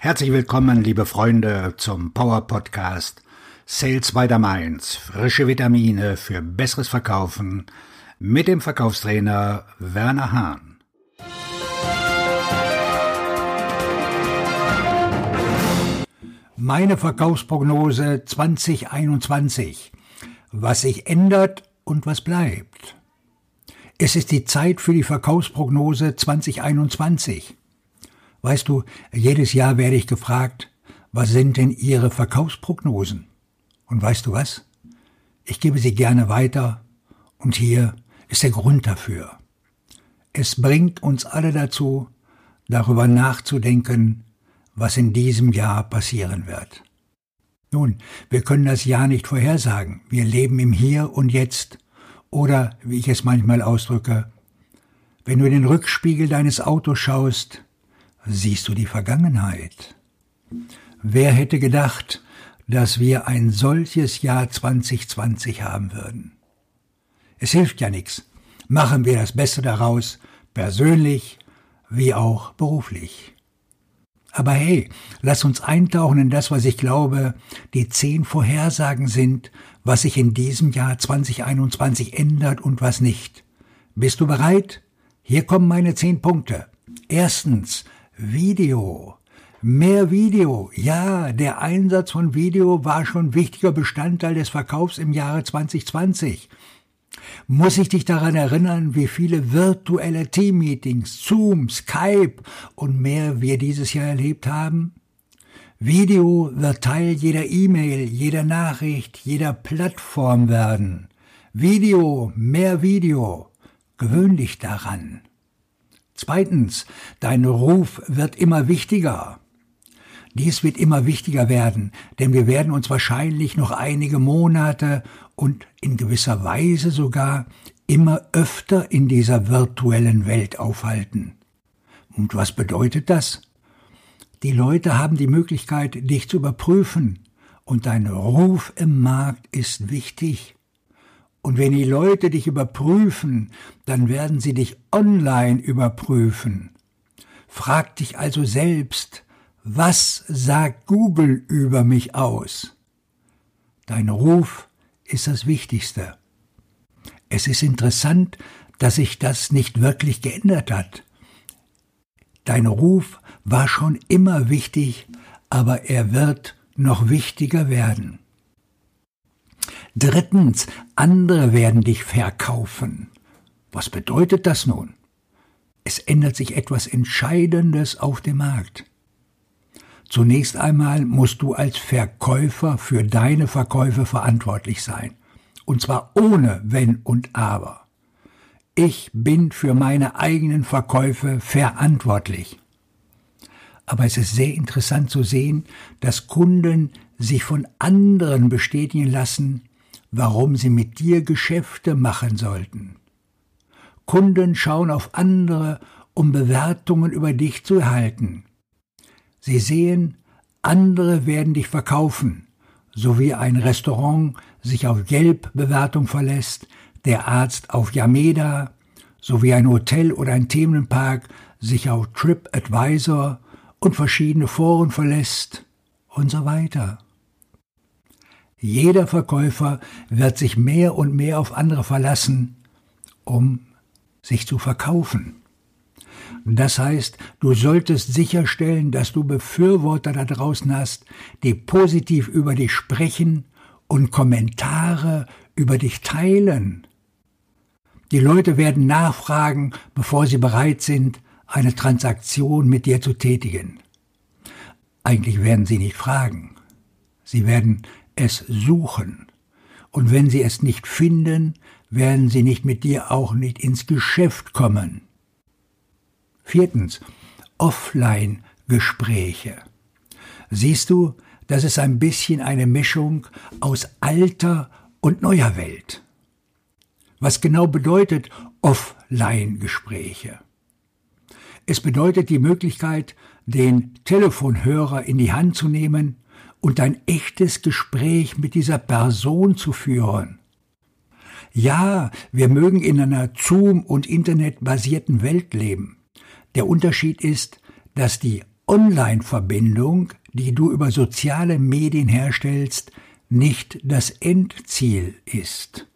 Herzlich willkommen, liebe Freunde, zum Power Podcast Sales by the Mainz. Frische Vitamine für besseres Verkaufen mit dem Verkaufstrainer Werner Hahn. Meine Verkaufsprognose 2021. Was sich ändert und was bleibt. Es ist die Zeit für die Verkaufsprognose 2021. Weißt du, jedes Jahr werde ich gefragt, was sind denn Ihre Verkaufsprognosen? Und weißt du was? Ich gebe sie gerne weiter und hier ist der Grund dafür. Es bringt uns alle dazu, darüber nachzudenken, was in diesem Jahr passieren wird. Nun, wir können das Jahr nicht vorhersagen. Wir leben im Hier und Jetzt. Oder, wie ich es manchmal ausdrücke, wenn du in den Rückspiegel deines Autos schaust, siehst du die Vergangenheit. Wer hätte gedacht, dass wir ein solches Jahr 2020 haben würden? Es hilft ja nichts. Machen wir das Beste daraus, persönlich wie auch beruflich. Aber hey, lass uns eintauchen in das, was ich glaube, die zehn Vorhersagen sind, was sich in diesem Jahr 2021 ändert und was nicht. Bist du bereit? Hier kommen meine zehn Punkte. Erstens, Video. Mehr Video. Ja, der Einsatz von Video war schon wichtiger Bestandteil des Verkaufs im Jahre 2020. Muss ich dich daran erinnern, wie viele virtuelle Teammeetings, Zoom, Skype und mehr wir dieses Jahr erlebt haben? Video wird Teil jeder E-Mail, jeder Nachricht, jeder Plattform werden. Video, mehr Video. Gewöhn dich daran. Zweitens, dein Ruf wird immer wichtiger. Dies wird immer wichtiger werden, denn wir werden uns wahrscheinlich noch einige Monate und in gewisser Weise sogar immer öfter in dieser virtuellen Welt aufhalten. Und was bedeutet das? Die Leute haben die Möglichkeit, dich zu überprüfen, und dein Ruf im Markt ist wichtig. Und wenn die Leute dich überprüfen, dann werden sie dich online überprüfen. Frag dich also selbst, was sagt Google über mich aus? Dein Ruf ist das Wichtigste. Es ist interessant, dass sich das nicht wirklich geändert hat. Dein Ruf war schon immer wichtig, aber er wird noch wichtiger werden. Drittens, andere werden dich verkaufen. Was bedeutet das nun? Es ändert sich etwas Entscheidendes auf dem Markt. Zunächst einmal musst du als Verkäufer für deine Verkäufe verantwortlich sein. Und zwar ohne Wenn und Aber. Ich bin für meine eigenen Verkäufe verantwortlich. Aber es ist sehr interessant zu sehen, dass Kunden sich von anderen bestätigen lassen, warum sie mit dir Geschäfte machen sollten. Kunden schauen auf andere, um Bewertungen über dich zu erhalten. Sie sehen, andere werden dich verkaufen, so wie ein Restaurant sich auf Gelb-Bewertung verlässt, der Arzt auf Yameda, so wie ein Hotel oder ein Themenpark sich auf TripAdvisor und verschiedene Foren verlässt und so weiter. Jeder Verkäufer wird sich mehr und mehr auf andere verlassen, um sich zu verkaufen. Das heißt, du solltest sicherstellen, dass du Befürworter da draußen hast, die positiv über dich sprechen und Kommentare über dich teilen. Die Leute werden nachfragen, bevor sie bereit sind, eine Transaktion mit dir zu tätigen. Eigentlich werden sie nicht fragen. Sie werden es suchen. Und wenn sie es nicht finden, werden sie nicht mit dir auch nicht ins Geschäft kommen. Viertens, Offline-Gespräche. Siehst du, das ist ein bisschen eine Mischung aus alter und neuer Welt. Was genau bedeutet Offline-Gespräche? Es bedeutet die Möglichkeit, den Telefonhörer in die Hand zu nehmen und ein echtes Gespräch mit dieser Person zu führen. Ja, wir mögen in einer Zoom- und Internetbasierten Welt leben. Der Unterschied ist, dass die Online-Verbindung, die du über soziale Medien herstellst, nicht das Endziel ist.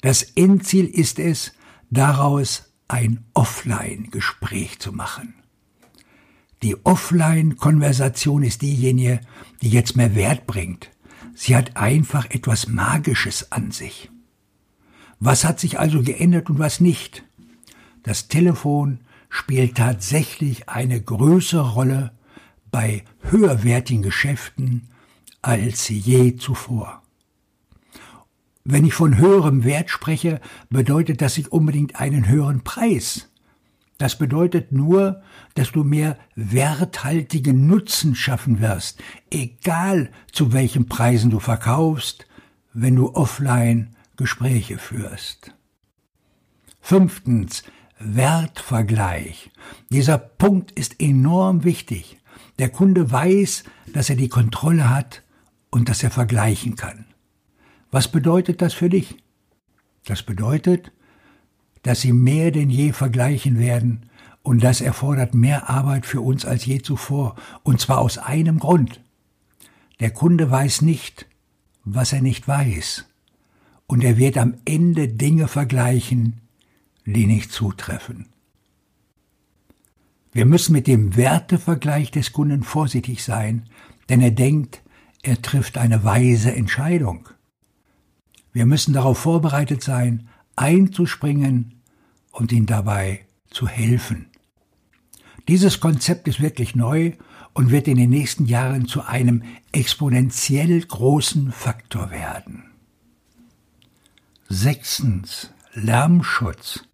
Das Endziel ist es, daraus ein Offline-Gespräch zu machen. Die Offline-Konversation ist diejenige, die jetzt mehr Wert bringt. Sie hat einfach etwas Magisches an sich. Was hat sich also geändert und was nicht? Das Telefon spielt tatsächlich eine größere Rolle bei höherwertigen Geschäften als je zuvor. Wenn ich von höherem Wert spreche, bedeutet das nicht unbedingt einen höheren Preis. Das bedeutet nur, dass du mehr werthaltigen Nutzen schaffen wirst, egal zu welchen Preisen du verkaufst, wenn du offline Gespräche führst. Fünftens, Wertvergleich. Dieser Punkt ist enorm wichtig. Der Kunde weiß, dass er die Kontrolle hat und dass er vergleichen kann. Was bedeutet das für dich? Das bedeutet, dass sie mehr denn je vergleichen werden, und das erfordert mehr Arbeit für uns als je zuvor, und zwar aus einem Grund. Der Kunde weiß nicht, was er nicht weiß, und er wird am Ende Dinge vergleichen, die nicht zutreffen. Wir müssen mit dem Wertevergleich des Kunden vorsichtig sein, denn er denkt, er trifft eine weise Entscheidung. Wir müssen darauf vorbereitet sein, einzuspringen und ihm dabei zu helfen. Dieses Konzept ist wirklich neu und wird in den nächsten Jahren zu einem exponentiell großen Faktor werden. Sechstens. Lärmschutz.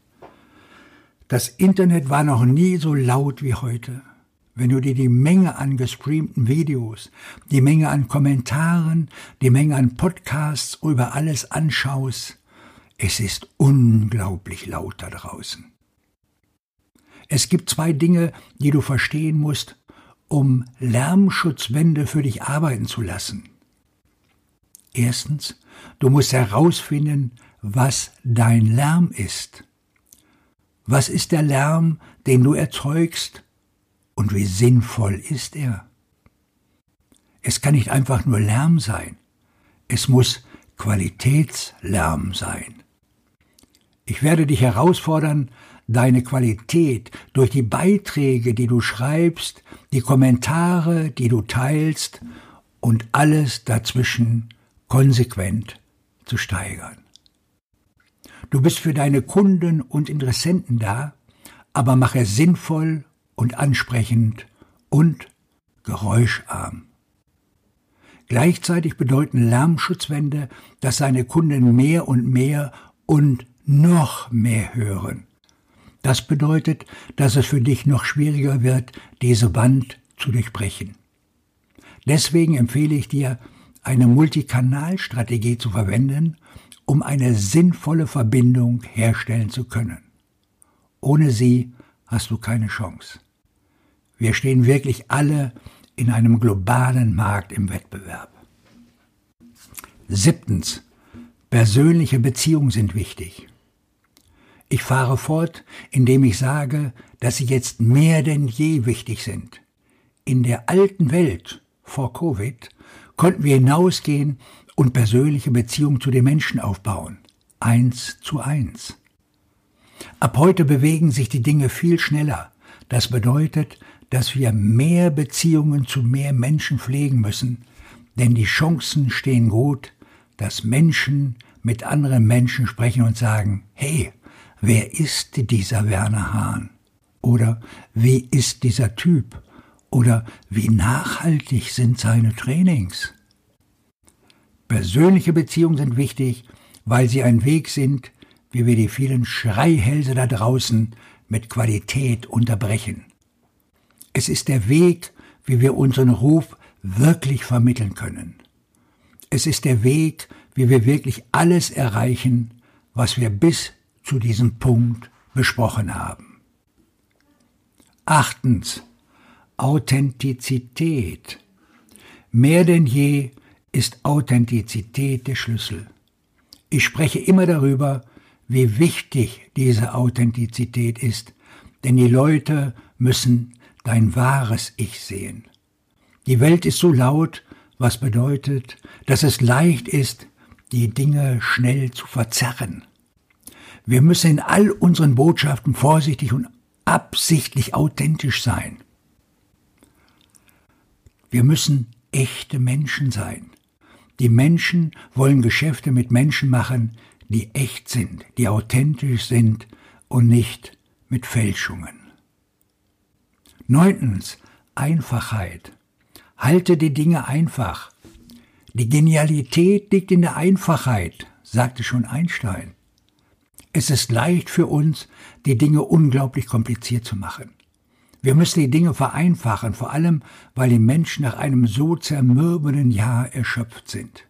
Das Internet war noch nie so laut wie heute. Wenn du dir die Menge an gestreamten Videos, die Menge an Kommentaren, die Menge an Podcasts über alles anschaust, es ist unglaublich laut da draußen. Es gibt zwei Dinge, die du verstehen musst, um Lärmschutzwände für dich arbeiten zu lassen. Erstens, du musst herausfinden, was dein Lärm ist. Was ist der Lärm, den du erzeugst und wie sinnvoll ist er? Es kann nicht einfach nur Lärm sein, es muss Qualitätslärm sein. Ich werde dich herausfordern, deine Qualität durch die Beiträge, die du schreibst, die Kommentare, die du teilst und alles dazwischen konsequent zu steigern. Du bist für deine Kunden und Interessenten da, aber mach es sinnvoll und ansprechend und geräuscharm. Gleichzeitig bedeuten Lärmschutzwände, dass seine Kunden mehr und mehr und noch mehr hören. Das bedeutet, dass es für dich noch schwieriger wird, diese Wand zu durchbrechen. Deswegen empfehle ich dir, eine Multikanalstrategie zu verwenden, um eine sinnvolle Verbindung herstellen zu können. Ohne sie hast du keine Chance. Wir stehen wirklich alle in einem globalen Markt im Wettbewerb. Siebtens. Persönliche Beziehungen sind wichtig. Ich fahre fort, indem ich sage, dass sie jetzt mehr denn je wichtig sind. In der alten Welt vor Covid konnten wir hinausgehen und persönliche Beziehungen zu den Menschen aufbauen. Eins zu eins. Ab heute bewegen sich die Dinge viel schneller. Das bedeutet, dass wir mehr Beziehungen zu mehr Menschen pflegen müssen, denn die Chancen stehen gut, dass Menschen mit anderen Menschen sprechen und sagen, hey, wer ist dieser Werner Hahn? Oder wie ist dieser Typ? Oder wie nachhaltig sind seine Trainings? Persönliche Beziehungen sind wichtig, weil sie ein Weg sind, wie wir die vielen Schreihälse da draußen mit Qualität unterbrechen. Es ist der Weg, wie wir unseren Ruf wirklich vermitteln können. Es ist der Weg, wie wir wirklich alles erreichen, was wir bis zu diesem Punkt besprochen haben. Achtens. Authentizität. Mehr denn je ist Authentizität der Schlüssel. Ich spreche immer darüber, wie wichtig diese Authentizität ist, denn die Leute müssen dein wahres Ich sehen. Die Welt ist so laut, was bedeutet, dass es leicht ist, die Dinge schnell zu verzerren. Wir müssen in all unseren Botschaften vorsichtig und absichtlich authentisch sein. Wir müssen echte Menschen sein. Die Menschen wollen Geschäfte mit Menschen machen, die echt sind, die authentisch sind und nicht mit Fälschungen. Neuntens, Einfachheit. Halte die Dinge einfach. Die Genialität liegt in der Einfachheit, sagte schon Einstein. Es ist leicht für uns, die Dinge unglaublich kompliziert zu machen. Wir müssen die Dinge vereinfachen, vor allem weil die Menschen nach einem so zermürbenden Jahr erschöpft sind.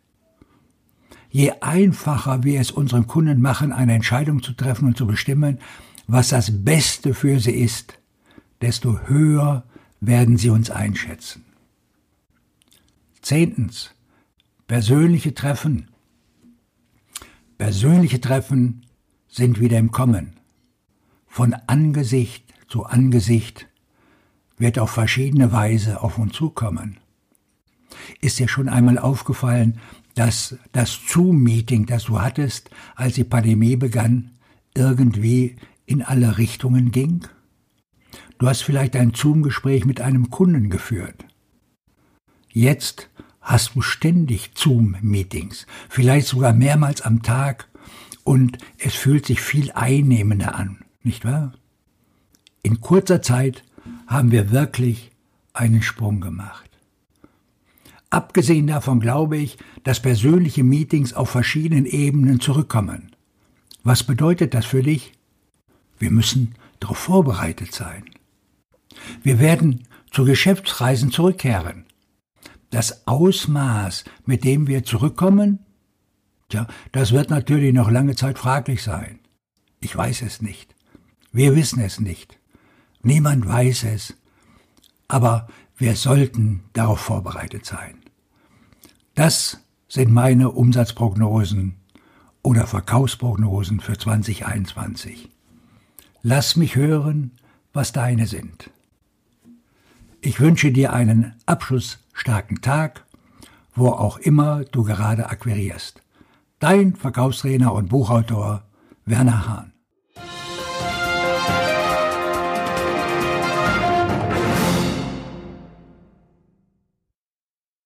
Je einfacher wir es unseren Kunden machen, eine Entscheidung zu treffen und zu bestimmen, was das Beste für sie ist, desto höher werden sie uns einschätzen. Zehntens. Persönliche Treffen. Persönliche Treffen sind wieder im Kommen. Von Angesicht zu Angesicht wird auf verschiedene Weise auf uns zukommen. Ist dir schon einmal aufgefallen, dass das Zoom-Meeting, das du hattest, als die Pandemie begann, irgendwie in alle Richtungen ging? Du hast vielleicht ein Zoom-Gespräch mit einem Kunden geführt. Jetzt hast du ständig Zoom-Meetings, vielleicht sogar mehrmals am Tag und es fühlt sich viel einnehmender an, nicht wahr? In kurzer Zeit haben wir wirklich einen Sprung gemacht. Abgesehen davon glaube ich, dass persönliche Meetings auf verschiedenen Ebenen zurückkommen. Was bedeutet das für dich? Wir müssen darauf vorbereitet sein. Wir werden zu Geschäftsreisen zurückkehren. Das Ausmaß, mit dem wir zurückkommen, Tja, das wird natürlich noch lange Zeit fraglich sein. Ich weiß es nicht. Wir wissen es nicht. Niemand weiß es. Aber wir sollten darauf vorbereitet sein. Das sind meine Umsatzprognosen oder Verkaufsprognosen für 2021. Lass mich hören, was deine sind. Ich wünsche dir einen abschlussstarken Tag, wo auch immer du gerade akquirierst. Dein Verkaufstrainer und Buchautor Werner Hahn.